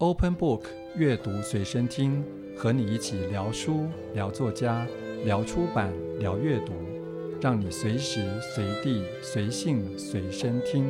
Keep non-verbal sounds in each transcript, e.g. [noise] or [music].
Open Book 阅读随身听，和你一起聊书、聊作家、聊出版、聊阅读，让你随时随地随性随身听。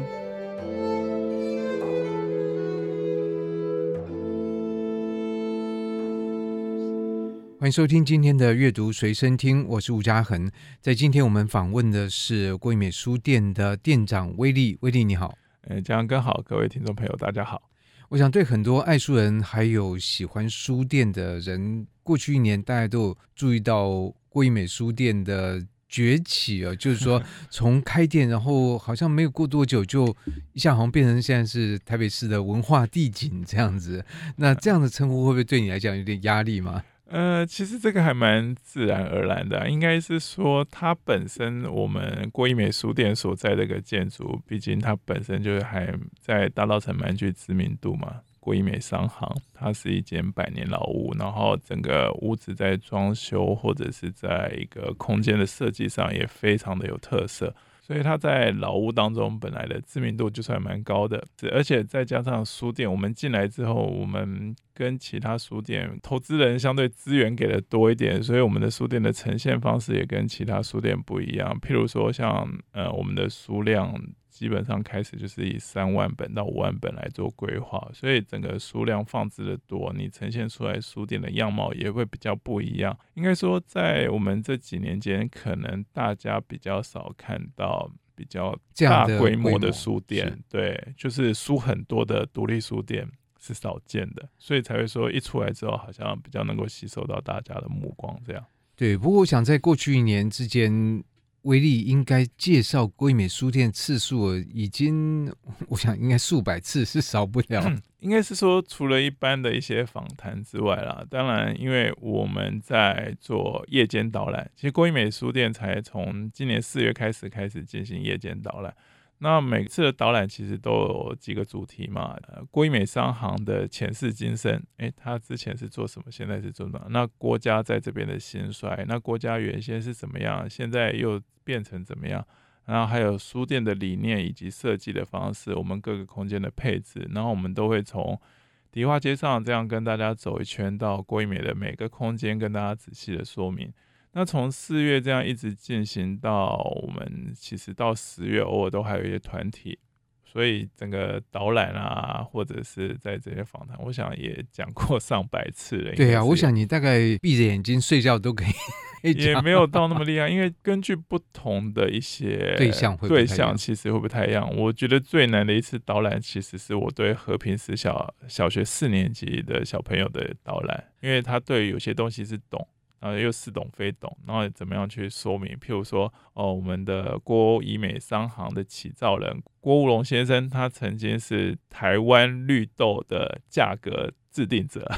欢迎收听今天的阅读随身听，我是吴嘉恒。在今天我们访问的是郭怡美书店的店长威利，威利你好。呃，家恒哥好，各位听众朋友大家好。我想对很多爱书人还有喜欢书店的人，过去一年大家都有注意到过一美书店的崛起啊，就是说 [laughs] 从开店，然后好像没有过多久，就一下好像变成现在是台北市的文化地景这样子。那这样的称呼会不会对你来讲有点压力吗？呃，其实这个还蛮自然而然的，应该是说它本身我们郭一美书店所在这个建筑，毕竟它本身就是还在大稻埕蛮具知名度嘛。郭一美商行，它是一间百年老屋，然后整个屋子在装修或者是在一个空间的设计上也非常的有特色。所以它在老屋当中本来的知名度就算蛮高的，而且再加上书店，我们进来之后，我们跟其他书店投资人相对资源给的多一点，所以我们的书店的呈现方式也跟其他书店不一样。譬如说像呃我们的书量。基本上开始就是以三万本到五万本来做规划，所以整个数量放置的多，你呈现出来书店的样貌也会比较不一样。应该说，在我们这几年间，可能大家比较少看到比较大规模的书店，对，就是书很多的独立书店是少见的，所以才会说一出来之后，好像比较能够吸收到大家的目光。这样，对。不过我想在过去一年之间。威力应该介绍郭一美书店次数已经，[laughs] 我想应该数百次是少不了。应该是说，除了一般的一些访谈之外啦，当然，因为我们在做夜间导览，其实郭怡美书店才从今年四月开始开始进行夜间导览。那每次的导览其实都有几个主题嘛，呃，郭美商行的前世今生，诶，他之前是做什么，现在是做什么？那郭家在这边的兴衰，那郭家原先是怎么样，现在又变成怎么样？然后还有书店的理念以及设计的方式，我们各个空间的配置，然后我们都会从迪化街上这样跟大家走一圈，到郭美的每个空间跟大家仔细的说明。那从四月这样一直进行到我们其实到十月，偶尔都还有一些团体，所以整个导览啊，或者是在这些访谈，我想也讲过上百次了。对啊，我想你大概闭着眼睛睡觉都可以。[laughs] 也没有到那么厉害，因为根据不同的一些对象，对象其实会不太一样。我觉得最难的一次导览，其实是我对和平时小小学四年级的小朋友的导览，因为他对有些东西是懂。然后又似懂非懂，然后怎么样去说明？譬如说，哦，我们的郭怡美商行的起造人郭务龙先生，他曾经是台湾绿豆的价格制定者。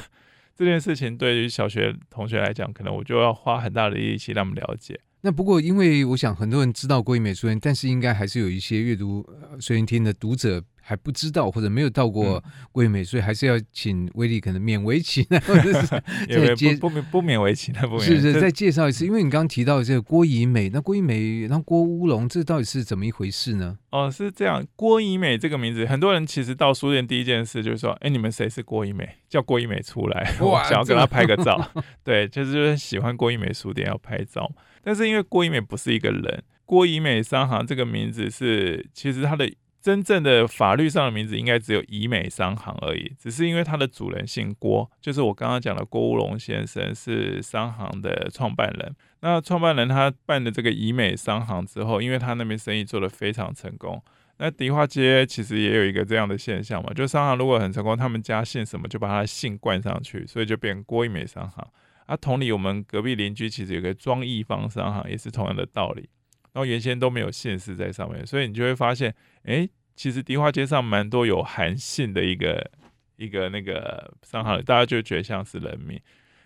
这件事情对于小学同学来讲，可能我就要花很大的力气让他们了解。那不过，因为我想很多人知道郭怡美书院，但是应该还是有一些阅读呃随身听的读者。还不知道或者没有到过郭怡美，所以还是要请威力可能勉为其难，或者是 [laughs] 再介不不不勉为其难，不是是再介绍一次，因为你刚刚提到这个郭怡美，那郭怡美，那郭乌龙，这到底是怎么一回事呢？哦，是这样，郭怡美这个名字，很多人其实到书店第一件事就是说，哎，你们谁是郭怡美？叫郭怡美出来，[laughs] 我想要跟他拍个照。[laughs] 对，就是就是喜欢郭怡美书店要拍照，但是因为郭怡美不是一个人，郭怡美商行这个名字是其实它的。真正的法律上的名字应该只有怡美商行而已，只是因为它的主人姓郭，就是我刚刚讲的郭乌龙先生是商行的创办人。那创办人他办的这个怡美商行之后，因为他那边生意做得非常成功，那迪化街其实也有一个这样的现象嘛，就商行如果很成功，他们家姓什么就把他的姓冠上去，所以就变郭怡美商行。啊，同理，我们隔壁邻居其实有个庄义方商行，也是同样的道理。然后原先都没有姓氏在上面，所以你就会发现，哎，其实迪化街上蛮多有韩姓的一个一个那个商行，大家就觉得像是人名。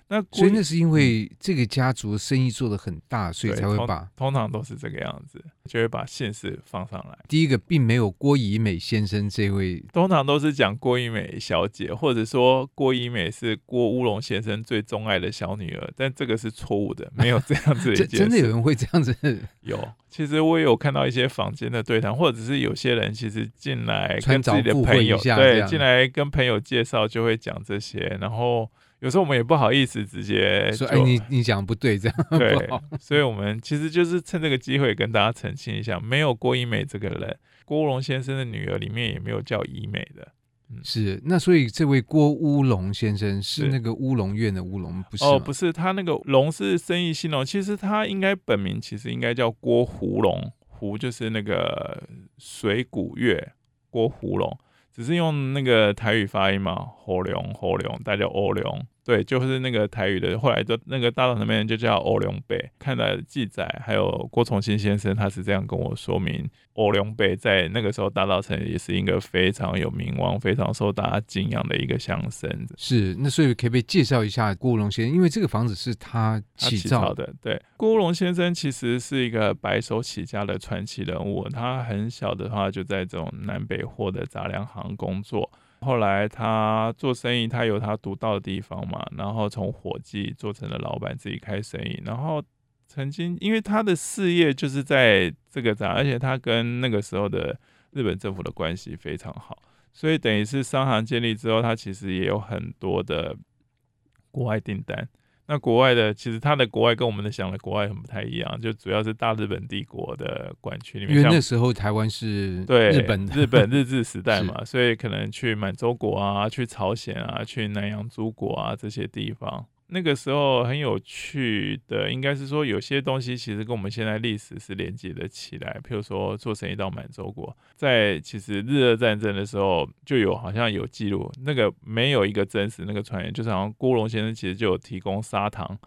那所以那是因为这个家族生意做得很大，所以才会把通，通常都是这个样子，就会把姓氏放上来。第一个并没有郭怡美先生这位，通常都是讲郭怡美小姐，或者说郭怡美是郭乌龙先生最钟爱的小女儿，但这个是错误的，没有这样子的一件事。真的有人会这样子？有，其实我也有看到一些坊间的对谈，或者是有些人其实进来跟自己的朋友对进来跟朋友介绍就会讲这些，然后。有时候我们也不好意思直接说，哎，你你讲不对，这样对，所以我们其实就是趁这个机会跟大家澄清一下，没有郭怡美这个人，郭乌龙先生的女儿里面也没有叫怡美的，嗯，是那所以这位郭乌龙先生是那个乌龙院的乌龙，不是哦，不是，他那个龙是生意兴隆，其实他应该本名其实应该叫郭胡龙，胡就是那个水古月，郭胡龙，只是用那个台语发音嘛，侯龙侯龙，大家欧龙。对，就是那个台语的，后来就那个大稻埕那边就叫欧龙北。看了记载，还有郭崇新先生，他是这样跟我说明，欧龙北在那个时候大稻城也是一个非常有名望、非常受大家敬仰的一个乡绅。是，那所以可不可以介绍一下郭乌龙先生？因为这个房子是他起造的。对，郭乌龙先生其实是一个白手起家的传奇人物。他很小的话就在这种南北货的杂粮行工作。后来他做生意，他有他独到的地方嘛，然后从伙计做成了老板，自己开生意。然后曾经因为他的事业就是在这个站，而且他跟那个时候的日本政府的关系非常好，所以等于是商行建立之后，他其实也有很多的国外订单。那国外的，其实他的国外跟我们的想的国外很不太一样，就主要是大日本帝国的管区里面。因为那时候台湾是对日本日本日治时代 [laughs] 嘛，所以可能去满洲国啊，去朝鲜啊，去南洋诸国啊这些地方。那个时候很有趣的，应该是说有些东西其实跟我们现在历史是连接的起来。譬如说做生意到满洲国，在其实日俄战争的时候就有好像有记录，那个没有一个真实那个传言，就是好像郭龙先生其实就有提供砂糖。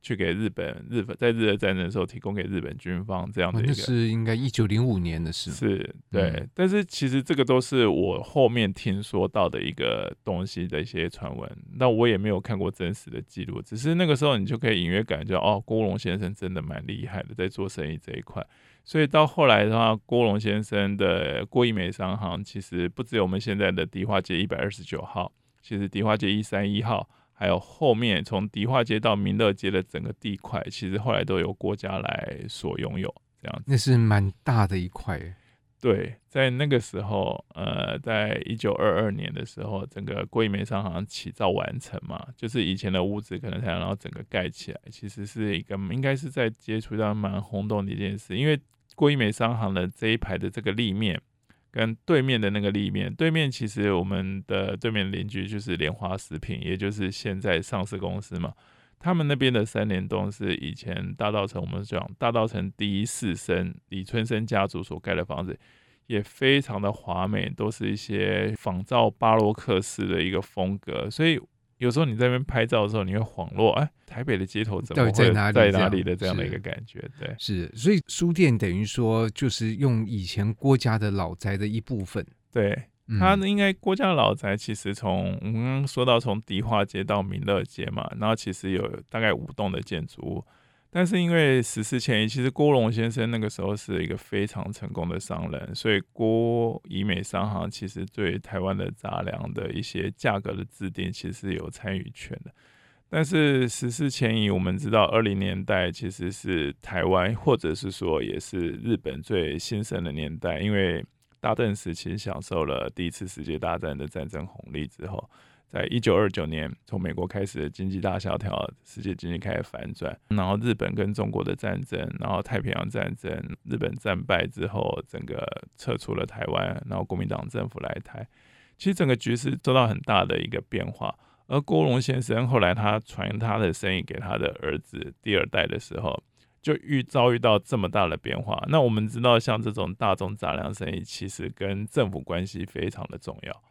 去给日本，日本在日俄战争的时候提供给日本军方这样的一个，哦、是应该一九零五年的事。是，对、嗯。但是其实这个都是我后面听说到的一个东西的一些传闻，那我也没有看过真实的记录。只是那个时候你就可以隐约感觉，哦，郭龙先生真的蛮厉害的，在做生意这一块。所以到后来的话，郭龙先生的郭怡美商行其实不只有我们现在的迪化街一百二十九号，其实迪化街一三一号。还有后面从迪化街到民乐街的整个地块，其实后来都由国家来所拥有，这样子。那是蛮大的一块。对，在那个时候，呃，在一九二二年的时候，整个郭怡美商行起造完成嘛，就是以前的屋子可能才然后整个盖起来，其实是一个应该是在接触到蛮轰动的一件事，因为郭怡美商行的这一排的这个立面。跟对面的那个立面，对面其实我们的对面邻居就是莲花食品，也就是现在上市公司嘛。他们那边的三联栋是以前大道城，我们讲大道城第一士绅李春生家族所盖的房子，也非常的华美，都是一些仿照巴洛克式的一个风格，所以。有时候你在那边拍照的时候，你会恍若，哎，台北的街头怎么会在哪里的这样的一个感觉？对，是，所以书店等于说就是用以前郭家的老宅的一部分。对，它应该郭家的老宅其实从我们刚刚说到从迪化街到民乐街嘛，然后其实有大概五栋的建筑物。但是因为时势迁移，其实郭龙先生那个时候是一个非常成功的商人，所以郭以美商行其实对台湾的杂粮的一些价格的制定，其实是有参与权的。但是时势迁移，我们知道二零年代其实是台湾或者是说也是日本最兴盛的年代，因为大正时期享受了第一次世界大战的战争红利之后。在一九二九年，从美国开始的经济大萧条，世界经济开始反转，然后日本跟中国的战争，然后太平洋战争，日本战败之后，整个撤出了台湾，然后国民党政府来台，其实整个局势受到很大的一个变化。而郭龙先生后来他传他的生意给他的儿子第二代的时候，就遇遭遇到这么大的变化。那我们知道，像这种大宗杂粮生意，其实跟政府关系非常的重要。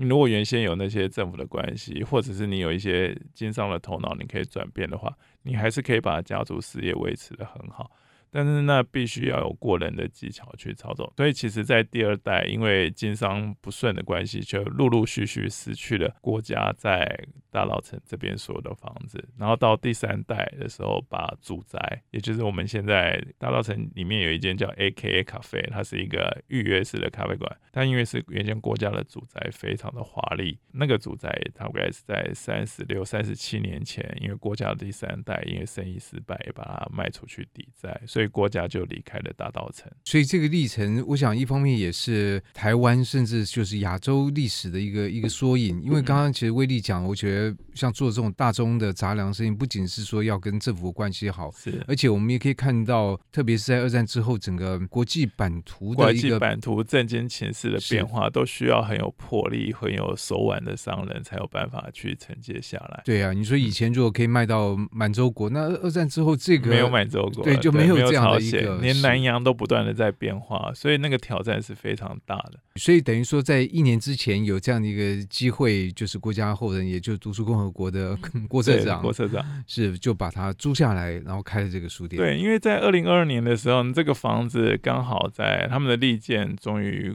你如果原先有那些政府的关系，或者是你有一些经商的头脑，你可以转变的话，你还是可以把家族事业维持的很好。但是那必须要有过人的技巧去操作。所以其实，在第二代因为经商不顺的关系，就陆陆续续失去了郭家在大稻城这边所有的房子，然后到第三代的时候，把祖宅，也就是我们现在大稻城里面有一间叫 AKA 咖啡，它是一个预约式的咖啡馆，但因为是原先郭家的祖宅，非常的华丽。那个祖宅大概是在三十六、三十七年前，因为郭家的第三代因为生意失败，也把它卖出去抵债，所以郭家就离开了大稻城。所以这个历程，我想一方面也是台湾，甚至就是亚洲历史的一个一个缩影。因为刚刚其实威利讲，我觉得。像做这种大宗的杂粮生意，不仅是说要跟政府关系好，是，而且我们也可以看到，特别是在二战之后，整个国际版图的一个国际版图、政经情势的变化，都需要很有魄力、很有手腕的商人才有办法去承接下来。对啊，你说以前如果可以卖到满洲国，那二战之后这个没有满洲国，对，就没有这样的一个，连南洋都不断的在变化，所以那个挑战是非常大的。所以等于说，在一年之前有这样的一个机会，就是国家后人，也就是读书共和国的 [laughs] 郭社长，郭社长是就把它租下来，然后开了这个书店。对，因为在二零二二年的时候，这个房子刚好在他们的利剑终于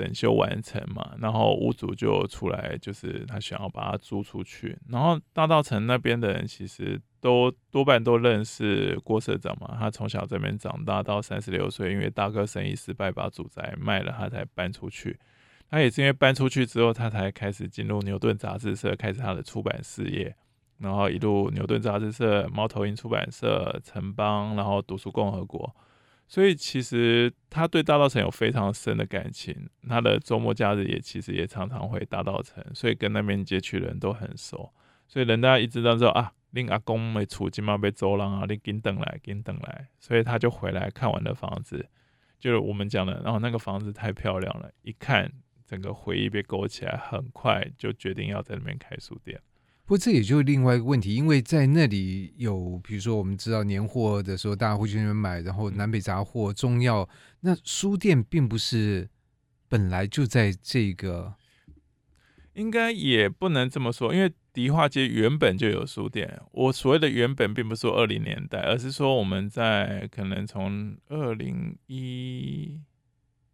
整修完成嘛，然后屋主就出来，就是他想要把它租出去。然后大道城那边的人其实都多半都认识郭社长嘛，他从小这边长大，到三十六岁，因为大哥生意失败，把祖宅卖了，他才搬出去。他也是因为搬出去之后，他才开始进入牛顿杂志社，开始他的出版事业。然后一路牛顿杂志社、猫头鹰出版社、城邦，然后读书共和国。所以其实他对大稻城有非常深的感情。他的周末假日也其实也常常回大稻城，所以跟那边街区人都很熟。所以人家一直都知道啊，令阿公没出金嘛被走了啊，你紧等来，紧等来。所以他就回来看完了房子，就是我们讲的，然后那个房子太漂亮了，一看。整个回忆被勾起来，很快就决定要在那边开书店。不过这也就是另外一个问题，因为在那里有，比如说我们知道年货的时候，大家会去那边买，然后南北杂货、中药。那书店并不是本来就在这个，应该也不能这么说，因为迪化街原本就有书店。我所谓的原本，并不是说二零年代，而是说我们在可能从二零一。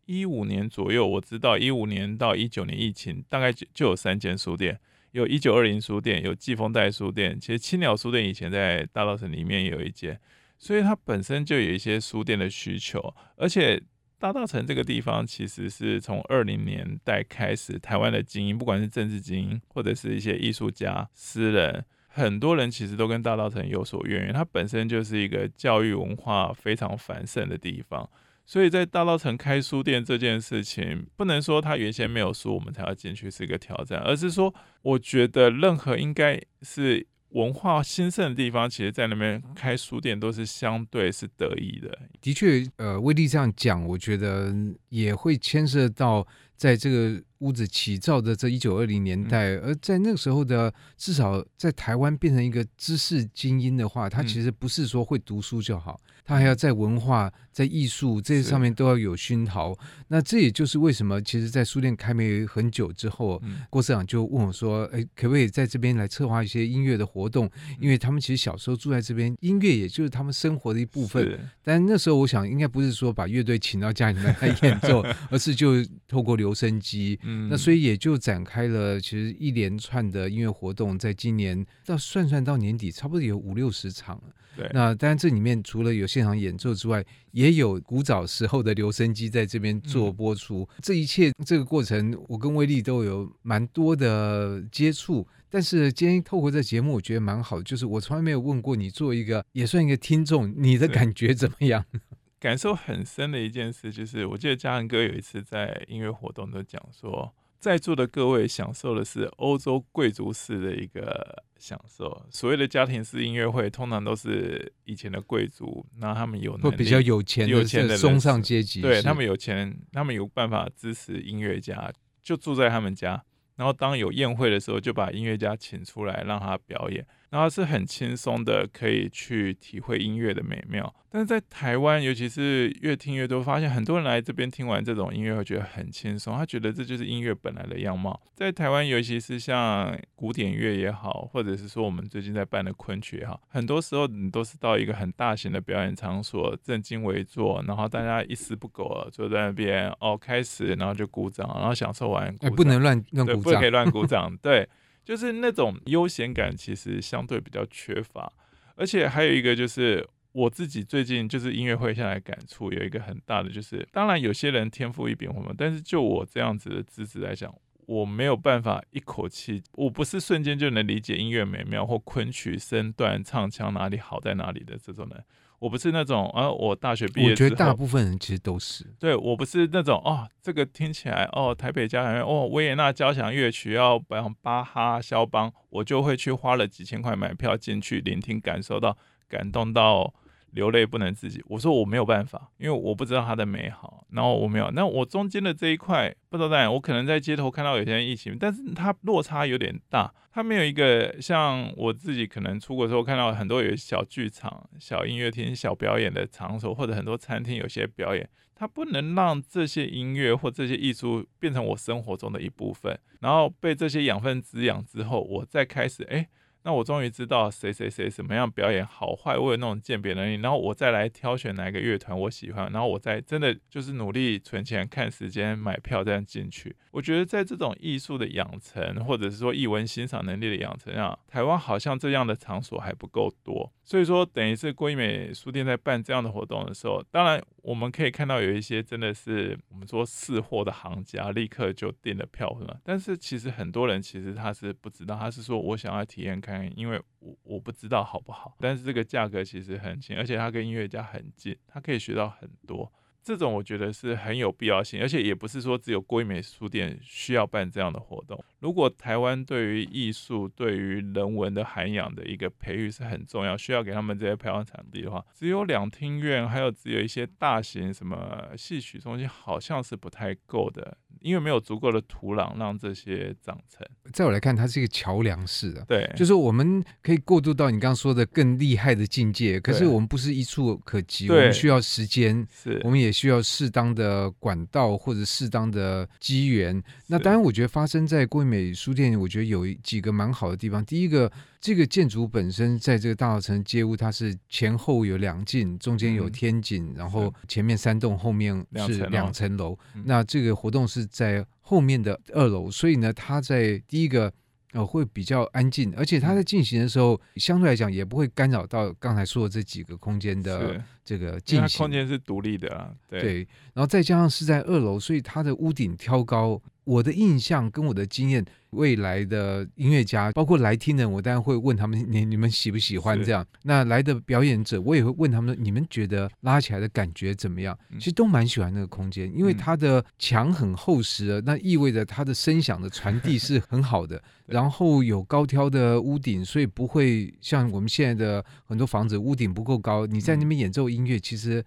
一五年左右，我知道一五年到一九年疫情，大概就就有三间书店，有一九二零书店，有季风带书店。其实青鸟书店以前在大稻城里面也有一间，所以它本身就有一些书店的需求。而且大稻城这个地方，其实是从二零年代开始，台湾的精英，不管是政治精英或者是一些艺术家、诗人，很多人其实都跟大稻城有所渊源。它本身就是一个教育文化非常繁盛的地方。所以在大稻城开书店这件事情，不能说他原先没有书，我们才要进去是一个挑战，而是说，我觉得任何应该是文化兴盛的地方，其实在那边开书店都是相对是得意的。的确，呃，威利这样讲，我觉得也会牵涉到在这个屋子起造的这一九二零年代，而在那个时候的，至少在台湾变成一个知识精英的话，他其实不是说会读书就好。他还要在文化、在艺术这些上面都要有熏陶。那这也就是为什么，其实，在书店开没很久之后，嗯、郭社长就问我说：“哎，可不可以在这边来策划一些音乐的活动？因为他们其实小时候住在这边，音乐也就是他们生活的一部分。但那时候，我想应该不是说把乐队请到家里面来演奏，[laughs] 而是就透过留声机。嗯、那所以也就展开了其实一连串的音乐活动。在今年到算算到年底，差不多有五六十场了。对，那当然这里面除了有现场演奏之外，也有古早时候的留声机在这边做播出。嗯、这一切这个过程，我跟威力都有蛮多的接触。但是今天透过这节目，我觉得蛮好的，就是我从来没有问过你，做一个也算一个听众，你的感觉怎么样？[laughs] 感受很深的一件事，就是我记得嘉恒哥有一次在音乐活动都讲说。在座的各位享受的是欧洲贵族式的一个享受。所谓的家庭式音乐会，通常都是以前的贵族，那他们有能力比较有钱、有钱的中上阶级，对他们有钱，他们有办法支持音乐家，就住在他们家。然后当有宴会的时候，就把音乐家请出来让他表演。然后是很轻松的，可以去体会音乐的美妙。但是在台湾，尤其是越听越多，发现很多人来这边听完这种音乐会觉得很轻松，他觉得这就是音乐本来的样貌。在台湾，尤其是像古典乐也好，或者是说我们最近在办的昆曲也好，很多时候你都是到一个很大型的表演场所，正襟危坐，然后大家一丝不苟坐在那边哦，开始，然后就鼓掌，然后享受完，哎，不能乱乱鼓掌，不可以乱鼓掌，对。[laughs] 就是那种悠闲感其实相对比较缺乏。而且还有一个就是我自己最近就是音乐会下来感触有一个很大的就是，当然有些人天赋异禀我们，但是就我这样子的资质来讲。我没有办法一口气，我不是瞬间就能理解音乐美妙或昆曲身段唱腔哪里好在哪里的这种人。我不是那种啊，我大学毕业，我觉得大部分人其实都是。对，我不是那种哦，这个听起来哦，台北交响乐哦，维也纳交响乐曲要比方巴哈、肖邦，我就会去花了几千块买票进去聆听，感受到感动到。流泪不能自己，我说我没有办法，因为我不知道它的美好，然后我没有。那我中间的这一块不知道在哪，我可能在街头看到有些人一起，但是它落差有点大，它没有一个像我自己可能出国的时候看到很多有小剧场、小音乐厅、小表演的场所，或者很多餐厅有些表演，它不能让这些音乐或这些艺术变成我生活中的一部分，然后被这些养分滋养之后，我再开始哎。诶那我终于知道谁谁谁什么样表演好坏，我有那种鉴别能力，然后我再来挑选哪一个乐团我喜欢，然后我再真的就是努力存钱、看时间、买票这样进去。我觉得在这种艺术的养成，或者是说艺文欣赏能力的养成上，台湾好像这样的场所还不够多。所以说，等于是郭一美书店在办这样的活动的时候，当然我们可以看到有一些真的是我们说识货的行家，立刻就订了票，是吗？但是其实很多人其实他是不知道，他是说我想要体验看因为我我不知道好不好。但是这个价格其实很轻，而且他跟音乐家很近，他可以学到很多。这种我觉得是很有必要性，而且也不是说只有郭一美书店需要办这样的活动。如果台湾对于艺术、对于人文的涵养的一个培育是很重要，需要给他们这些培养场地的话，只有两厅院，还有只有一些大型什么戏曲中心，好像是不太够的。因为没有足够的土壤让这些长成。在我来看，它是一个桥梁式的，对，就是我们可以过渡到你刚刚说的更厉害的境界。可是我们不是一触可及，我们需要时间，是，我们也需要适当的管道或者适当的机缘。那当然，我觉得发生在郭一美书店，我觉得有几个蛮好的地方。第一个。这个建筑本身在这个大稻城街屋，它是前后有两进，中间有天井，嗯、然后前面三栋，后面是两层楼。那这个活动是在后面的二楼，所以呢，它在第一个呃会比较安静，而且它在进行的时候，相对来讲也不会干扰到刚才说的这几个空间的这个进行。空间是独立的啊，对，对。然后再加上是在二楼，所以它的屋顶挑高。我的印象跟我的经验，未来的音乐家，包括来听的人，我当然会问他们：你你们喜不喜欢这样？那来的表演者，我也会问他们：你们觉得拉起来的感觉怎么样？其实都蛮喜欢那个空间，因为它的墙很厚实，那意味着它的声响的传递是很好的。[laughs] 然后有高挑的屋顶，所以不会像我们现在的很多房子屋顶不够高，你在那边演奏音乐，其实。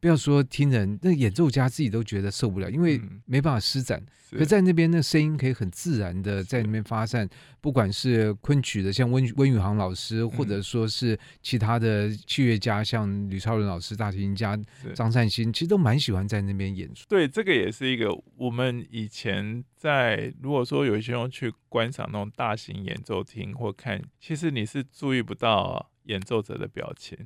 不要说听人，那演奏家自己都觉得受不了，因为没办法施展。嗯、可在那边，那声音可以很自然的在那边发散，不管是昆曲的，像温温宇航老师，嗯、或者说是其他的器乐家，像吕超伦老师、大提琴家张善兴，其实都蛮喜欢在那边演出。对，这个也是一个我们以前在如果说有一些人去观赏那种大型演奏厅或看，其实你是注意不到演奏者的表情。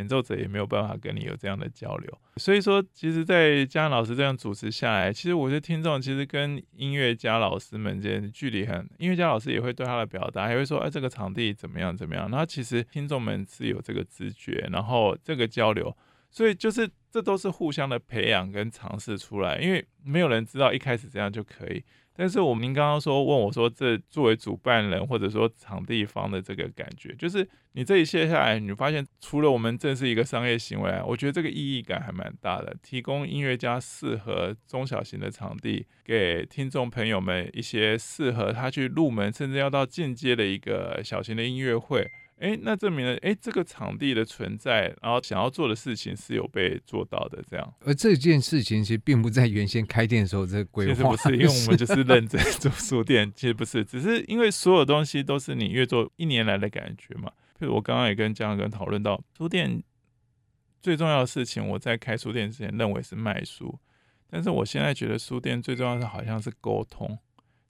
演奏者也没有办法跟你有这样的交流，所以说，其实，在嘉恩老师这样主持下来，其实我觉得听众其实跟音乐家老师们之间距离很，音乐家老师也会对他的表达，还会说，哎，这个场地怎么样怎么样，然后其实听众们是有这个直觉，然后这个交流，所以就是这都是互相的培养跟尝试出来，因为没有人知道一开始这样就可以。但是我们您刚刚说问我说，这作为主办人或者说场地方的这个感觉，就是你这一切下来，你发现除了我们正是一个商业行为，我觉得这个意义感还蛮大的，提供音乐家适合中小型的场地，给听众朋友们一些适合他去入门，甚至要到进阶的一个小型的音乐会。哎，那证明了哎，这个场地的存在，然后想要做的事情是有被做到的，这样。而这件事情其实并不在原先开店的时候这个规划，其实不是，因为我们就是认真做书店，其实不是，只是因为所有东西都是你越做一年来的感觉嘛。譬如我刚刚也跟江哥讨论到，书店最重要的事情，我在开书店之前认为是卖书，但是我现在觉得书店最重要的好像是沟通，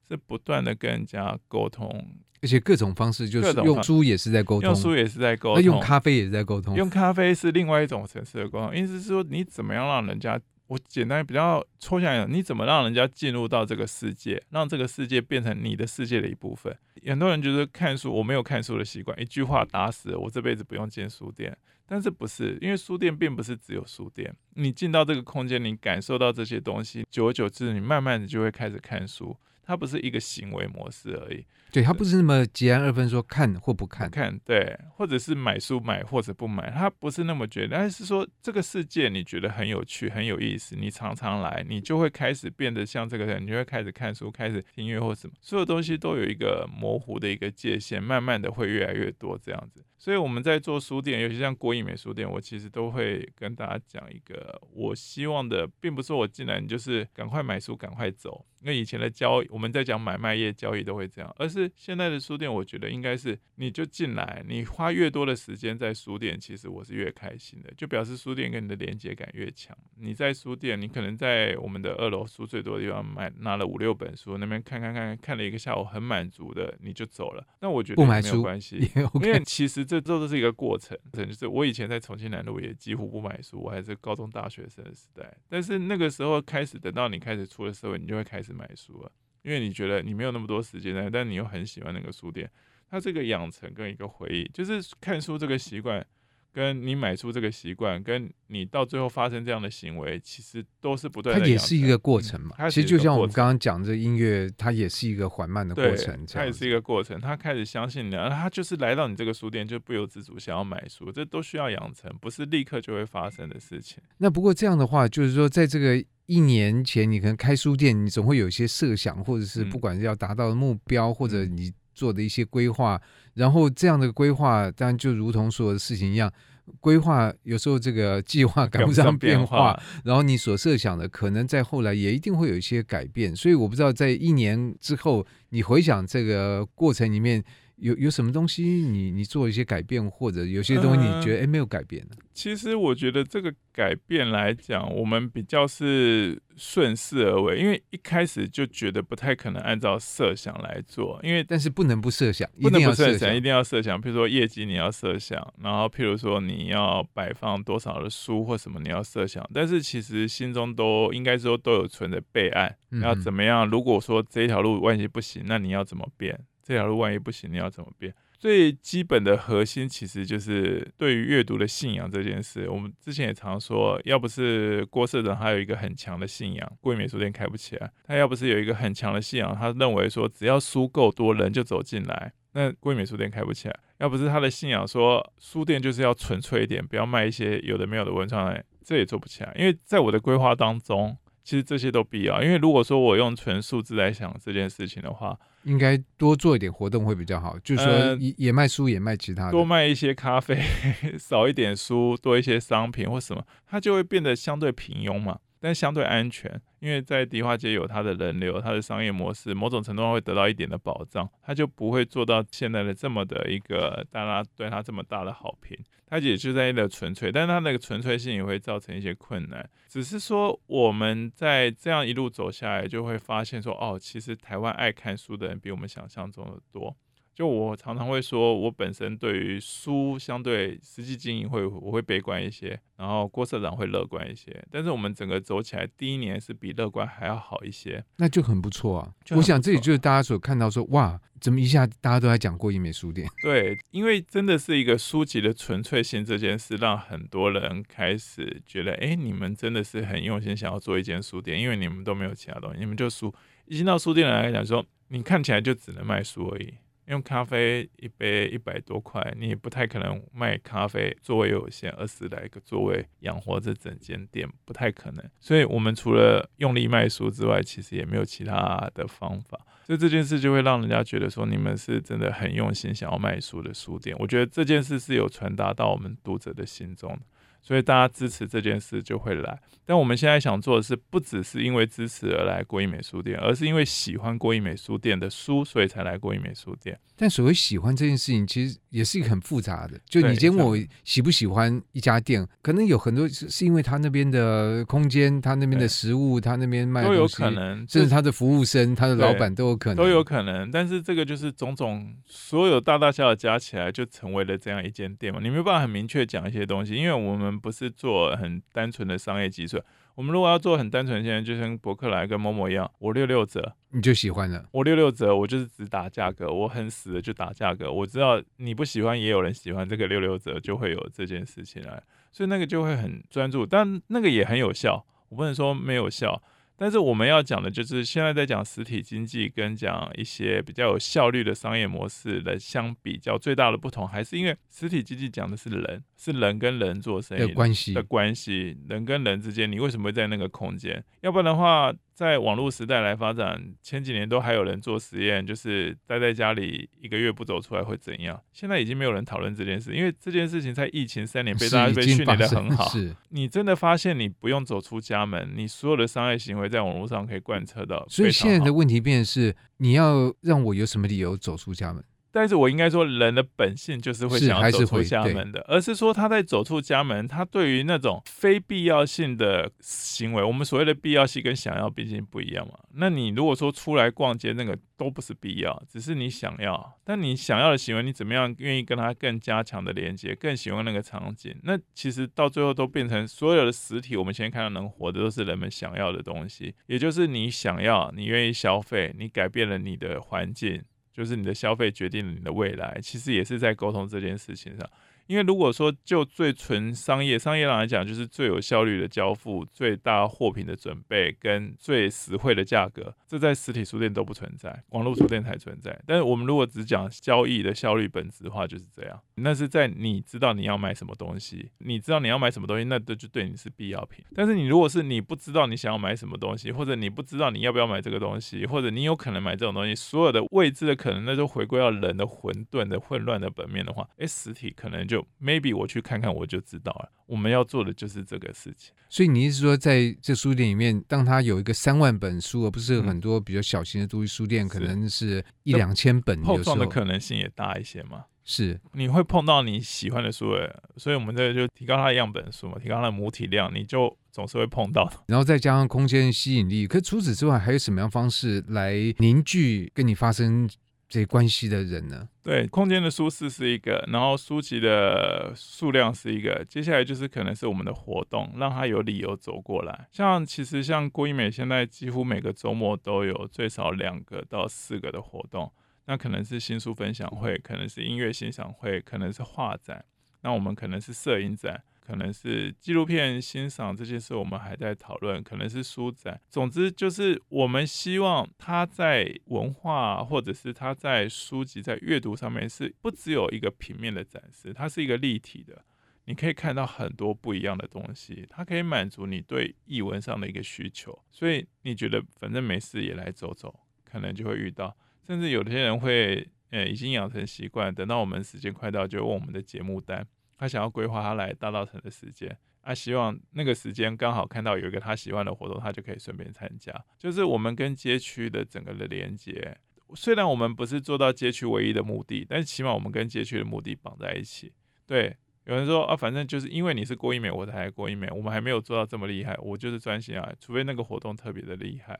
是不断的跟人家沟通。而且各种方式，就是用书也是在沟通，用书也是在沟通，用咖啡也是在沟通，用咖啡是另外一种层次的沟通。意思是说，你怎么样让人家我简单比较抽象一点，你怎么让人家进入到这个世界，让这个世界变成你的世界的一部分？很多人就是看书，我没有看书的习惯，一句话打死我这辈子不用进书店。但是不是，因为书店并不是只有书店，你进到这个空间，你感受到这些东西，久而久之，你慢慢的就会开始看书。它不是一个行为模式而已，对，它不是那么截然二分，说看或不看，看，对，或者是买书买或者不买，它不是那么觉得，但是说这个世界你觉得很有趣很有意思，你常常来，你就会开始变得像这个人，你就会开始看书，开始听音乐或什么，所有东西都有一个模糊的一个界限，慢慢的会越来越多这样子。所以我们在做书店，尤其像国艺美书店，我其实都会跟大家讲一个，我希望的，并不是我进来你就是赶快买书赶快走。因为以前的交易，我们在讲买卖业交易都会这样，而是现在的书店，我觉得应该是你就进来，你花越多的时间在书店，其实我是越开心的，就表示书店跟你的连接感越强。你在书店，你可能在我们的二楼书最多的地方买拿了五六本书，那边看看看看了一个下午很满足的，你就走了。那我觉得不买没有关系，因为其实这这都是一个过程。就是我以前在重庆南路也几乎不买书，我还是高中大学生的时代。但是那个时候开始，等到你开始出了社会，你就会开始。买书啊，因为你觉得你没有那么多时间，但你又很喜欢那个书店，它这个养成跟一个回忆，就是看书这个习惯，跟你买书这个习惯，跟你到最后发生这样的行为，其实都是不断的。它也是一个过程嘛。嗯、其实就像我们刚刚讲这音乐，它也是一个缓慢的过程。它也是一个过程。他开始相信你，他就是来到你这个书店，就不由自主想要买书，这都需要养成，不是立刻就会发生的事情。那不过这样的话，就是说在这个。一年前，你可能开书店，你总会有一些设想，或者是不管是要达到的目标，或者你做的一些规划。然后这样的规划，当然就如同所有的事情一样，规划有时候这个计划 [laughs] 赶不上变化，然后你所设想的，可能在后来也一定会有一些改变。所以我不知道在一年之后，你回想这个过程里面。有有什么东西你你做一些改变，或者有些东西你觉得哎、呃、没有改变呢？其实我觉得这个改变来讲，我们比较是顺势而为，因为一开始就觉得不太可能按照设想来做，因为但是不能不设想，不能不设想，一定要设想。比如说业绩你要设想，然后譬如说你要摆放多少的书或什么你要设想，但是其实心中都应该说都有存着备案，要怎么样？如果说这条路万一不行，那你要怎么变？这条路万一不行，你要怎么变？最基本的核心其实就是对于阅读的信仰这件事。我们之前也常说，要不是郭社长还有一个很强的信仰，郭义美书店开不起来；他要不是有一个很强的信仰，他认为说只要书够多人就走进来，那郭义美书店开不起来；要不是他的信仰说书店就是要纯粹一点，不要卖一些有的没有的文创，这也做不起来。因为在我的规划当中。其实这些都必要，因为如果说我用纯数字来想这件事情的话，应该多做一点活动会比较好。就是说也，也卖书，也卖其他的，多卖一些咖啡，[laughs] 少一点书，多一些商品或什么，它就会变得相对平庸嘛，但相对安全。因为在迪化街有它的人流，它的商业模式，某种程度上会得到一点的保障，它就不会做到现在的这么的一个大家对它这么大的好评。它也就在一个纯粹，但它那个纯粹性也会造成一些困难。只是说我们在这样一路走下来，就会发现说，哦，其实台湾爱看书的人比我们想象中的多。就我常常会说，我本身对于书相对实际经营会我会悲观一些，然后郭社长会乐观一些。但是我们整个走起来，第一年是比乐观还要好一些，那就很不错啊。我想这里就是大家所看到说，哇，怎么一下大家都在讲郭义美书店？对，因为真的是一个书籍的纯粹性这件事，让很多人开始觉得，哎，你们真的是很用心想要做一间书店，因为你们都没有其他东西，你们就书。一进到书店来讲说，你看起来就只能卖书而已。用咖啡一杯一百多块，你也不太可能卖咖啡，座位有限，二十来个座位养活这整间店不太可能。所以，我们除了用力卖书之外，其实也没有其他的方法。所以这件事就会让人家觉得说，你们是真的很用心想要卖书的书店。我觉得这件事是有传达到我们读者的心中。所以大家支持这件事就会来，但我们现在想做的是，不只是因为支持而来国艺美书店，而是因为喜欢国艺美书店的书，所以才来国艺美书店。但所谓喜欢这件事情，其实也是一个很复杂的。就你今天问我喜不喜欢一家店，可能有很多是是因为他那边的空间，他那边的食物，他那边卖都有可能，甚至他的服务生、他的老板都有可能，都有可能。但是这个就是种种所有大大小小加起来，就成为了这样一间店嘛。你没有办法很明确讲一些东西，因为我们不是做很单纯的商业计算。我们如果要做很单纯，现在就像博客来跟某某一样，我六六折，你就喜欢了。我六六折，我就是只打价格，我很死的就打价格。我知道你不喜欢，也有人喜欢这个六六折，就会有这件事情来，所以那个就会很专注，但那个也很有效。我不能说没有效。但是我们要讲的就是现在在讲实体经济跟讲一些比较有效率的商业模式的相比较，最大的不同还是因为实体经济讲的是人，是人跟人做生意的关系的关系，人跟人之间，你为什么会在那个空间？要不然的话。在网络时代来发展，前几年都还有人做实验，就是待在家里一个月不走出来会怎样？现在已经没有人讨论这件事，因为这件事情在疫情三年被大家被训练的很好。是，你真的发现你不用走出家门，你所有的商业行为在网络上可以贯彻到。所以现在的问题变成是，你要让我有什么理由走出家门？但是我应该说，人的本性就是会想要走出家门的，而是说他在走出家门，他对于那种非必要性的行为，我们所谓的必要性跟想要毕竟不一样嘛。那你如果说出来逛街，那个都不是必要，只是你想要。但你想要的行为，你怎么样愿意跟他更加强的连接，更喜欢那个场景？那其实到最后都变成所有的实体，我们现在看到能活的都是人们想要的东西，也就是你想要，你愿意消费，你改变了你的环境。就是你的消费决定了你的未来，其实也是在沟通这件事情上。因为如果说就最纯商业，商业上来讲，就是最有效率的交付、最大货品的准备跟最实惠的价格，这在实体书店都不存在，网络书店才存在。但是我们如果只讲交易的效率本质的话，就是这样。那是在你知道你要买什么东西，你知道你要买什么东西，那这就对你是必要品。但是你如果是你不知道你想要买什么东西，或者你不知道你要不要买这个东西，或者你有可能买这种东西，所有的未知的可能，那就回归到人的混沌的混乱的本面的话，诶，实体可能就。Maybe 我去看看我就知道了。我们要做的就是这个事情。所以你意思说，在这书店里面，当它有一个三万本书，而不是很多比较小型的独立书店，可能是一两千本，碰撞的可能性也大一些嘛？是，你会碰到你喜欢的书，所以我们这就提高它的样本数嘛，提高它的母体量，你就总是会碰到。然后再加上空间吸引力，可除此之外，还有什么样方式来凝聚跟你发生？这些关系的人呢？对，空间的舒适是一个，然后书籍的数量是一个，接下来就是可能是我们的活动，让他有理由走过来。像其实像郭英美现在几乎每个周末都有最少两个到四个的活动，那可能是新书分享会，可能是音乐欣赏会，可能是画展，那我们可能是摄影展。可能是纪录片欣赏这件事，我们还在讨论。可能是书展，总之就是我们希望他在文化或者是他在书籍在阅读上面是不只有一个平面的展示，它是一个立体的。你可以看到很多不一样的东西，它可以满足你对译文上的一个需求。所以你觉得反正没事也来走走，可能就会遇到。甚至有些人会呃已经养成习惯，等到我们时间快到，就问我们的节目单。他想要规划他来大稻城的时间，他希望那个时间刚好看到有一个他喜欢的活动，他就可以顺便参加。就是我们跟街区的整个的连接，虽然我们不是做到街区唯一的目的，但是起码我们跟街区的目的绑在一起。对，有人说啊，反正就是因为你是郭一美，我才郭一美，我们还没有做到这么厉害，我就是专心啊，除非那个活动特别的厉害。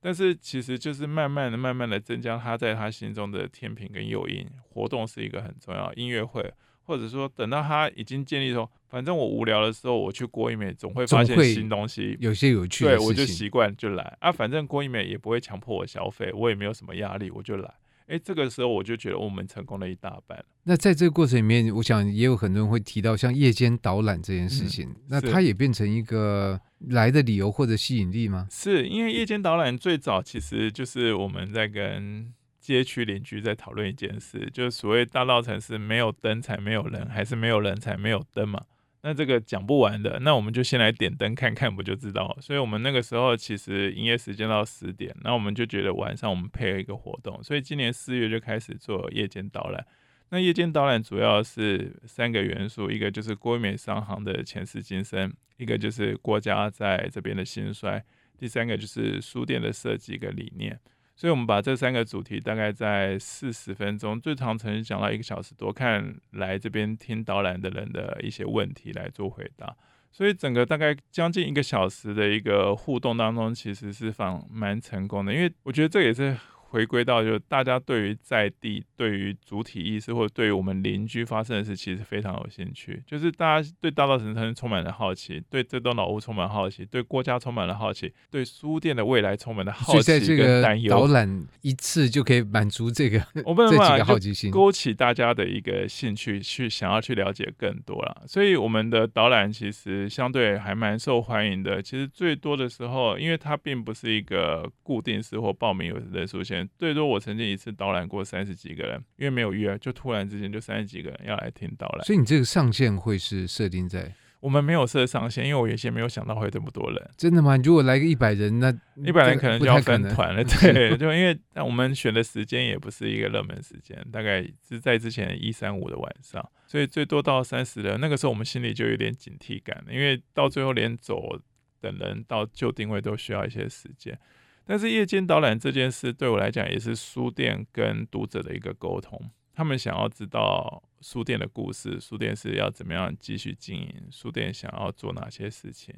但是其实就是慢慢的、慢慢的增加他在他心中的天平跟诱因，活动是一个很重要，音乐会。或者说，等到他已经建立说，反正我无聊的时候，我去郭一美，总会发现新东西，有些有趣的。对，我就习惯就来啊，反正郭一美也不会强迫我消费，我也没有什么压力，我就来。哎，这个时候我就觉得我们成功了一大半。那在这个过程里面，我想也有很多人会提到像夜间导览这件事情，嗯、那它也变成一个来的理由或者吸引力吗？是因为夜间导览最早其实就是我们在跟。街区邻居在讨论一件事，就是所谓大稻埕是没有灯才没有人，还是没有人才没有灯嘛？那这个讲不完的，那我们就先来点灯看看，不就知道了？所以我们那个时候其实营业时间到十点，那我们就觉得晚上我们配合一个活动，所以今年四月就开始做夜间导览。那夜间导览主要是三个元素，一个就是郭英美商行的前世今生，一个就是郭家在这边的兴衰，第三个就是书店的设计跟理念。所以，我们把这三个主题大概在四十分钟，最长曾经讲到一个小时多，看来这边听导览的人的一些问题来做回答。所以，整个大概将近一个小时的一个互动当中，其实是放蛮成功的。因为我觉得这也是回归到，就大家对于在地、对于主体意识，或者对于我们邻居发生的事，其实非常有兴趣。就是大家对大稻埕村充满了好奇，对这栋老屋充满好奇，对郭家充满了好奇，对书店的未来充满了好奇跟担忧。导览一次就可以满足这个我们 [laughs] 这几个好奇心，勾起大家的一个兴趣，去想要去了解更多了。所以我们的导览其实相对还蛮受欢迎的。其实最多的时候，因为它并不是一个固定式或报名有人数线。最多我曾经一次导览过三十几个人，因为没有约，就突然之间就三十几个人要来听导览。所以你这个上限会是设定在？我们没有设上限，因为我原先没有想到会这么多人。真的吗？如果来个一百人，那一百人可能就要分团了。[laughs] 对，就因为那我们选的时间也不是一个热门时间，大概是在之前一三五的晚上，所以最多到三十人。那个时候我们心里就有点警惕感，因为到最后连走等人到就定位都需要一些时间。但是夜间导览这件事对我来讲也是书店跟读者的一个沟通，他们想要知道书店的故事，书店是要怎么样继续经营，书店想要做哪些事情，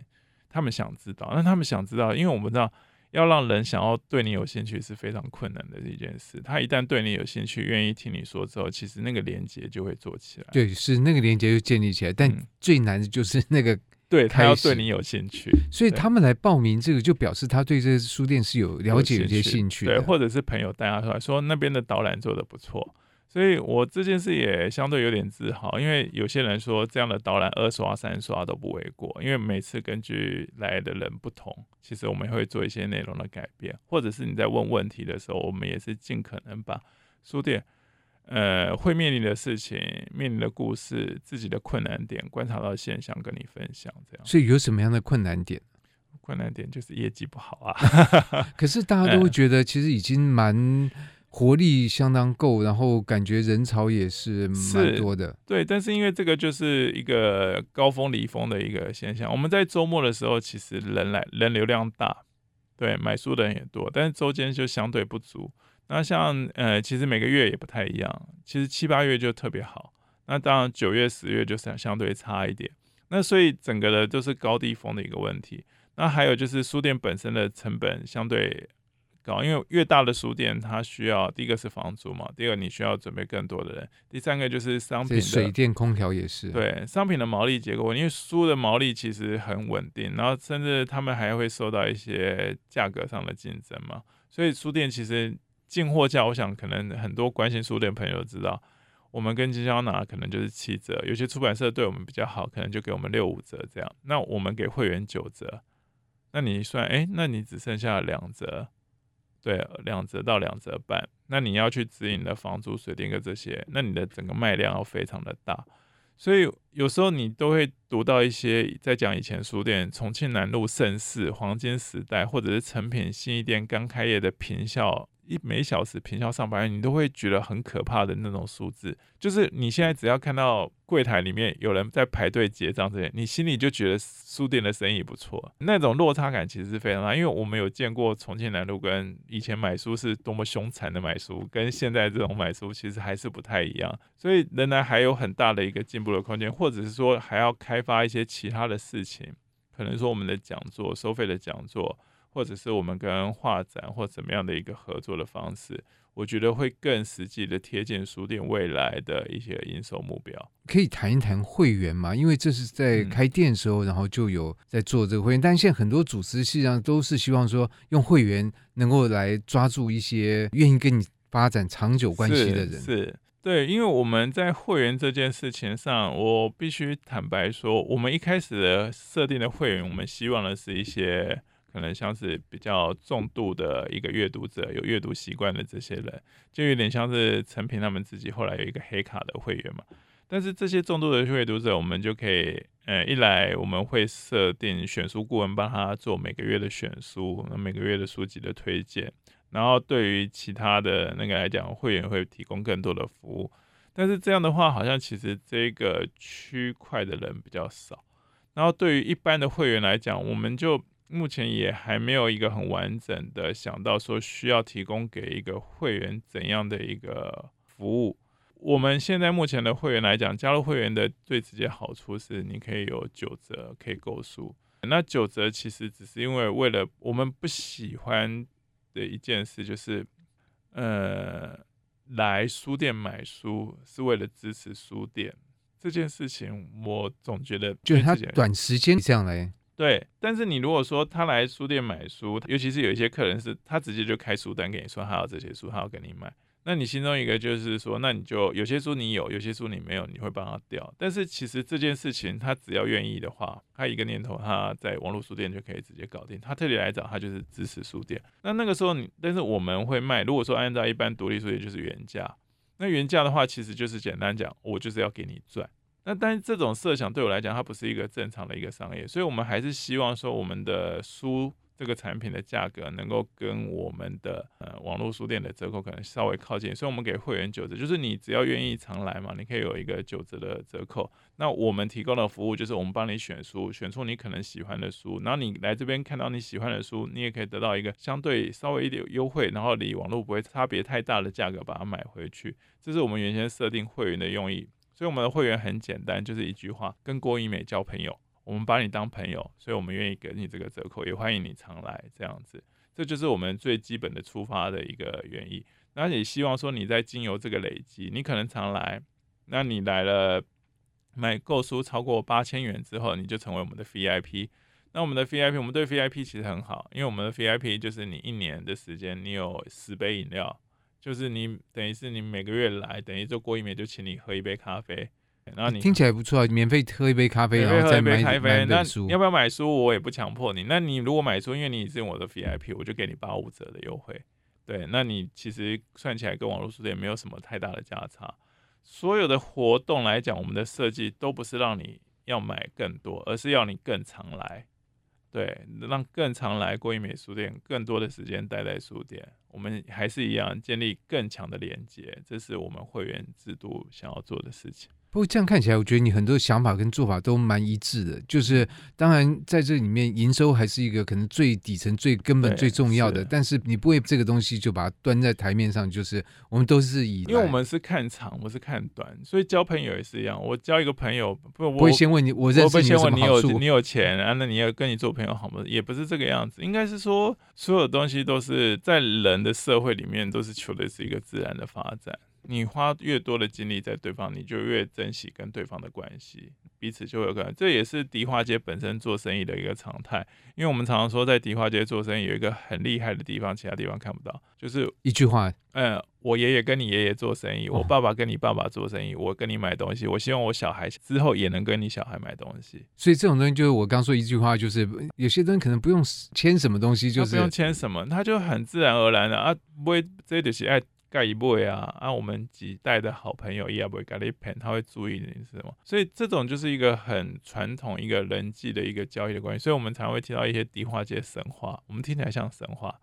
他们想知道。那他们想知道，因为我们知道要让人想要对你有兴趣是非常困难的一件事。他一旦对你有兴趣，愿意听你说之后，其实那个连接就会做起来。对，是那个连接就建立起来，但最难的就是那个。对，他要对你有兴趣，所以他们来报名这个，就表示他对这个书店是有了解、有些兴趣的。对，或者是朋友带他出来说那边的导览做的不错，所以我这件事也相对有点自豪，因为有些人说这样的导览二刷、三刷都不为过，因为每次根据来的人不同，其实我们会做一些内容的改变，或者是你在问问题的时候，我们也是尽可能把书店。呃，会面临的事情、面临的故事、自己的困难点、观察到现象，跟你分享，这样。所以有什么样的困难点？困难点就是业绩不好啊。[laughs] 可是大家都会觉得，其实已经蛮活力相当够，然后感觉人潮也是蛮多的。对，但是因为这个就是一个高峰离峰的一个现象。我们在周末的时候，其实人来人流量大，对，买书的人也多，但是周间就相对不足。那像呃，其实每个月也不太一样。其实七八月就特别好，那当然九月、十月就相相对差一点。那所以整个的都是高低峰的一个问题。那还有就是书店本身的成本相对高，因为越大的书店，它需要第一个是房租嘛，第二个你需要准备更多的人，第三个就是商品的水电、空调也是对商品的毛利结构，因为书的毛利其实很稳定，然后甚至他们还会受到一些价格上的竞争嘛，所以书店其实。进货价，我想可能很多关心书店朋友知道，我们跟经销拿可能就是七折，有些出版社对我们比较好，可能就给我们六五折这样。那我们给会员九折，那你算，哎，那你只剩下两折，对，两折到两折半。那你要去指引的房租、水电跟这些，那你的整个卖量要非常的大。所以有时候你都会读到一些在讲以前书店，重庆南路盛世、黄金时代，或者是成品新一店刚开业的平效。一每小时平销上百元，你都会觉得很可怕的那种数字。就是你现在只要看到柜台里面有人在排队结账这些，你心里就觉得书店的生意不错。那种落差感其实是非常大，因为我们有见过重庆南路跟以前买书是多么凶残的买书，跟现在这种买书其实还是不太一样。所以仍然还有很大的一个进步的空间，或者是说还要开发一些其他的事情，可能说我们的讲座、收费的讲座。或者是我们跟画展或怎么样的一个合作的方式，我觉得会更实际的贴近书店未来的一些营收目标。可以谈一谈会员吗？因为这是在开店的时候，然后就有在做这个会员，但现在很多组织实际上都是希望说用会员能够来抓住一些愿意跟你发展长久关系的人。是，是，对，因为我们在会员这件事情上，我必须坦白说，我们一开始的设定的会员，我们希望的是一些。可能像是比较重度的一个阅读者，有阅读习惯的这些人，就有点像是陈平他们自己后来有一个黑卡的会员嘛。但是这些重度的阅读者，我们就可以，呃，一来我们会设定选书顾问帮他做每个月的选书，那每个月的书籍的推荐。然后对于其他的那个来讲，会员会提供更多的服务。但是这样的话，好像其实这个区块的人比较少。然后对于一般的会员来讲，我们就目前也还没有一个很完整的想到说需要提供给一个会员怎样的一个服务。我们现在目前的会员来讲，加入会员的最直接好处是你可以有九折可以购书。那九折其实只是因为为了我们不喜欢的一件事就是，呃，来书店买书是为了支持书店这件事情，我总觉得就是他短时间这样来。对，但是你如果说他来书店买书，尤其是有一些客人是他直接就开书单给你说他要这些书，他要跟你买。那你心中一个就是说，那你就有些书你有，有些书你没有，你会帮他调。但是其实这件事情，他只要愿意的话，他一个念头，他在网络书店就可以直接搞定。他特地来找他就是支持书店。那那个时候你，但是我们会卖。如果说按照一般独立书店就是原价，那原价的话，其实就是简单讲，我就是要给你赚。那但是这种设想对我来讲，它不是一个正常的一个商业，所以我们还是希望说我们的书。这个产品的价格能够跟我们的呃网络书店的折扣可能稍微靠近，所以我们给会员九折，就是你只要愿意常来嘛，你可以有一个九折的折扣。那我们提供的服务就是我们帮你选书，选出你可能喜欢的书，然后你来这边看到你喜欢的书，你也可以得到一个相对稍微一点优惠，然后离网络不会差别太大的价格把它买回去。这是我们原先设定会员的用意，所以我们的会员很简单，就是一句话：跟郭怡美交朋友。我们把你当朋友，所以我们愿意给你这个折扣，也欢迎你常来这样子。这就是我们最基本的出发的一个原因。那也希望说你在经由这个累积，你可能常来，那你来了买购书超过八千元之后，你就成为我们的 VIP。那我们的 VIP，我们对 VIP 其实很好，因为我们的 VIP 就是你一年的时间，你有十杯饮料，就是你等于是你每个月来，等于就郭一年就请你喝一杯咖啡。然后你听起来不错啊，免费喝一杯咖啡，然后再买买本书。那要不要买书？我也不强迫你。那你如果买书，因为你是我的 VIP，我就给你八五折的优惠。对，那你其实算起来跟网络书店没有什么太大的价差。所有的活动来讲，我们的设计都不是让你要买更多，而是要你更常来。对，让更常来郭一美书店，更多的时间待在书店。我们还是一样建立更强的连接，这是我们会员制度想要做的事情。不过这样看起来，我觉得你很多想法跟做法都蛮一致的。就是当然在这里面，营收还是一个可能最底层、最根本、最重要的。但是你不会这个东西就把它端在台面上，就是我们都是以，因为我们是看长，我是看短，所以交朋友也是一样。我交一个朋友，不，我不会先问你，我认识你有什么好处？你有你有钱啊？那你要跟你做朋友好吗？也不是这个样子。应该是说，所有东西都是在人的社会里面，都是求的是一个自然的发展。你花越多的精力在对方，你就越珍惜跟对方的关系，彼此就会有可能。这也是迪化街本身做生意的一个常态，因为我们常常说在迪化街做生意有一个很厉害的地方，其他地方看不到，就是一句话，嗯，我爷爷跟你爷爷做生意，我爸爸跟你爸爸做生意，我跟你买东西，我希望我小孩之后也能跟你小孩买东西。所以这种东西就是我刚说一句话，就是有些人可能不用签什么东西，就是不用签什么，他就很自然而然的啊，不会这就是爱。盖一位啊，啊，我们几代的好朋友也不会盖一盆，他会注意你是什么，所以这种就是一个很传统一个人际的一个交易的关系，所以我们常会提到一些迪化街神话，我们听起来像神话，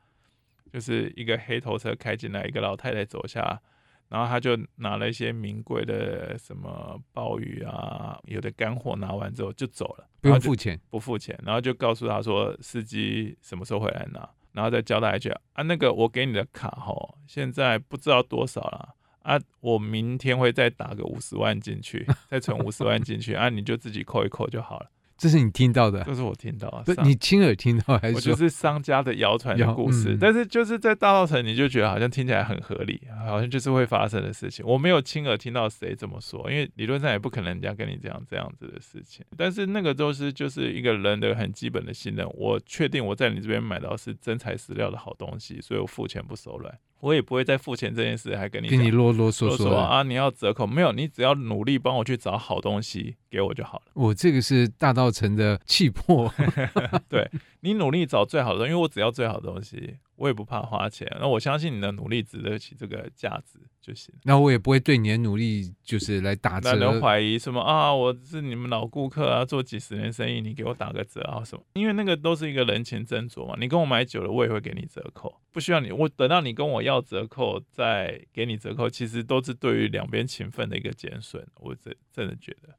就是一个黑头车开进来，一个老太太走下，然后他就拿了一些名贵的什么鲍鱼啊，有的干货拿完之后就走了，不用付钱，不付钱，然后就告诉他说司机什么时候回来拿。然后再交代一句啊，那个我给你的卡吼，现在不知道多少了啊，我明天会再打个五十万进去，再存五十万进去啊，你就自己扣一扣就好了。这是你听到的？这是我听到的，不，你亲耳听到还是？我就是商家的谣传的故事，嗯、但是就是在大稻城，你就觉得好像听起来很合理，好像就是会发生的事情。我没有亲耳听到谁这么说，因为理论上也不可能人家跟你讲这样子的事情。但是那个都是就是一个人的很基本的信任，我确定我在你这边买到是真材实料的好东西，所以我付钱不手软。我也不会再付钱这件事，还跟你跟你啰啰嗦嗦啊！你要折扣没有？你只要努力帮我去找好东西给我就好了。我这个是大道城的气魄，[laughs] 对，你努力找最好的东西，因为我只要最好的东西。我也不怕花钱，那我相信你的努力值得起这个价值就行。那我也不会对你的努力就是来打折。怀疑什么啊？我是你们老顾客啊，做几十年生意，你给我打个折啊什么？因为那个都是一个人情斟酌嘛。你跟我买久了，我也会给你折扣，不需要你。我等到你跟我要折扣再给你折扣，其实都是对于两边情分的一个减损。我真真的觉得。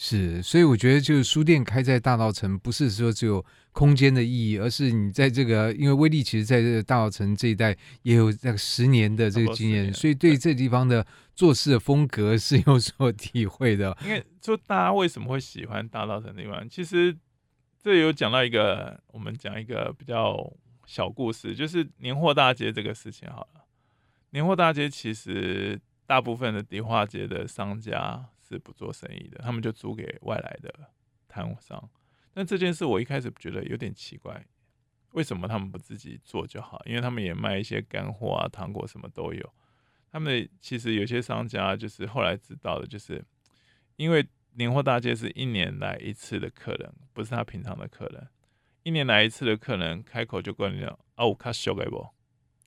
是，所以我觉得就是书店开在大道城，不是说只有空间的意义，而是你在这个，因为威力其实在这个大稻城这一带也有那个十年的这个经验，所以对这地方的做事的风格是有所体会的。因为就大家为什么会喜欢大稻埕的地方，其实这有讲到一个，我们讲一个比较小故事，就是年货大街这个事情好了。年货大街其实大部分的迪化街的商家是不做生意的，他们就租给外来的摊商。但这件事我一开始觉得有点奇怪，为什么他们不自己做就好？因为他们也卖一些干货啊、糖果什么都有。他们其实有些商家就是后来知道的，就是因为年货大街是一年来一次的客人，不是他平常的客人。一年来一次的客人开口就跟你讲啊，我卡小给不，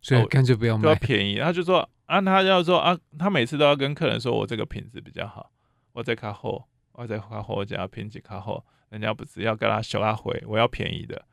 所以干脆不要卖，要便宜。他就说啊，他要说啊，他每次都要跟客人说我这个品质比较好，我在卡后，我在卡后加品质卡后，人家不只要跟他小阿回，我要便宜的。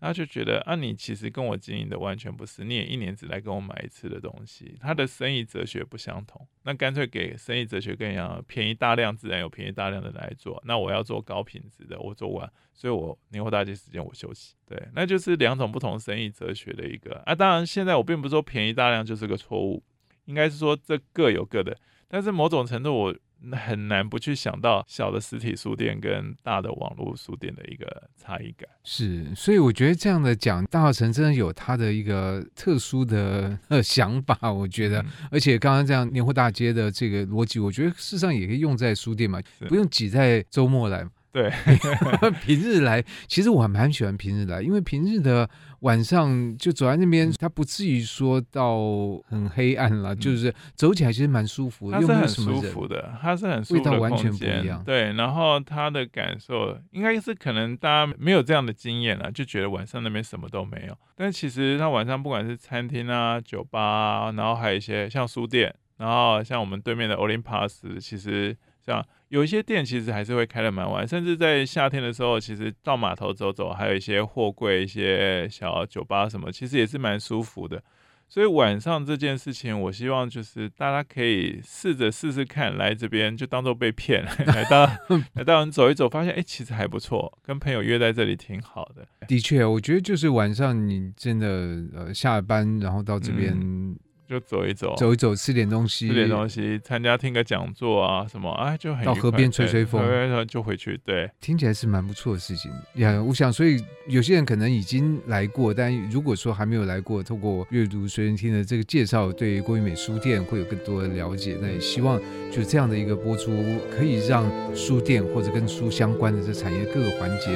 他就觉得啊，你其实跟我经营的完全不是，你也一年只来跟我买一次的东西，他的生意哲学不相同。那干脆给生意哲学更一样，便宜大量自然有便宜大量的来做。那我要做高品质的，我做完，所以我年货大街时间我休息。对，那就是两种不同生意哲学的一个啊。当然，现在我并不是说便宜大量就是个错误，应该是说这各有各的。但是某种程度我。很难不去想到小的实体书店跟大的网络书店的一个差异感。是，所以我觉得这样的讲，大稻城真的有他的一个特殊的呃想法。我觉得，嗯、而且刚刚这样年货大街的这个逻辑，我觉得事实上也可以用在书店嘛，不用挤在周末来。对，[laughs] 平日来，其实我还蛮喜欢平日来，因为平日的晚上就走在那边，它不至于说到很黑暗了，嗯、就是走起来其实蛮舒服的，它是很舒服的，它是很舒服的，味道完全不一样。对，然后它的感受应该是可能大家没有这样的经验了，就觉得晚上那边什么都没有，但其实它晚上不管是餐厅啊、酒吧啊，然后还有一些像书店，然后像我们对面的 Olympus，其实像。有一些店其实还是会开的蛮晚，甚至在夏天的时候，其实到码头走走，还有一些货柜、一些小酒吧什么，其实也是蛮舒服的。所以晚上这件事情，我希望就是大家可以试着试试看，来这边就当做被骗，[laughs] 来到 [laughs] 来到你走一走，发现哎，其实还不错，跟朋友约在这里挺好的。的确，我觉得就是晚上你真的呃下班，然后到这边。嗯就走一走，走一走，吃点东西，吃点东西，参加听个讲座啊什么，哎，就很到河边吹吹风，就回去。对，听起来是蛮不错的事情呀。我想，所以有些人可能已经来过，但如果说还没有来过，透过阅读随身听的这个介绍，对郭怡美书店会有更多的了解。那也希望就这样的一个播出，可以让书店或者跟书相关的这产业各个环节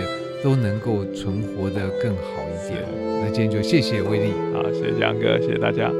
都能够存活的更好一点。那今天就谢谢威力，好，谢谢江哥，谢谢大家。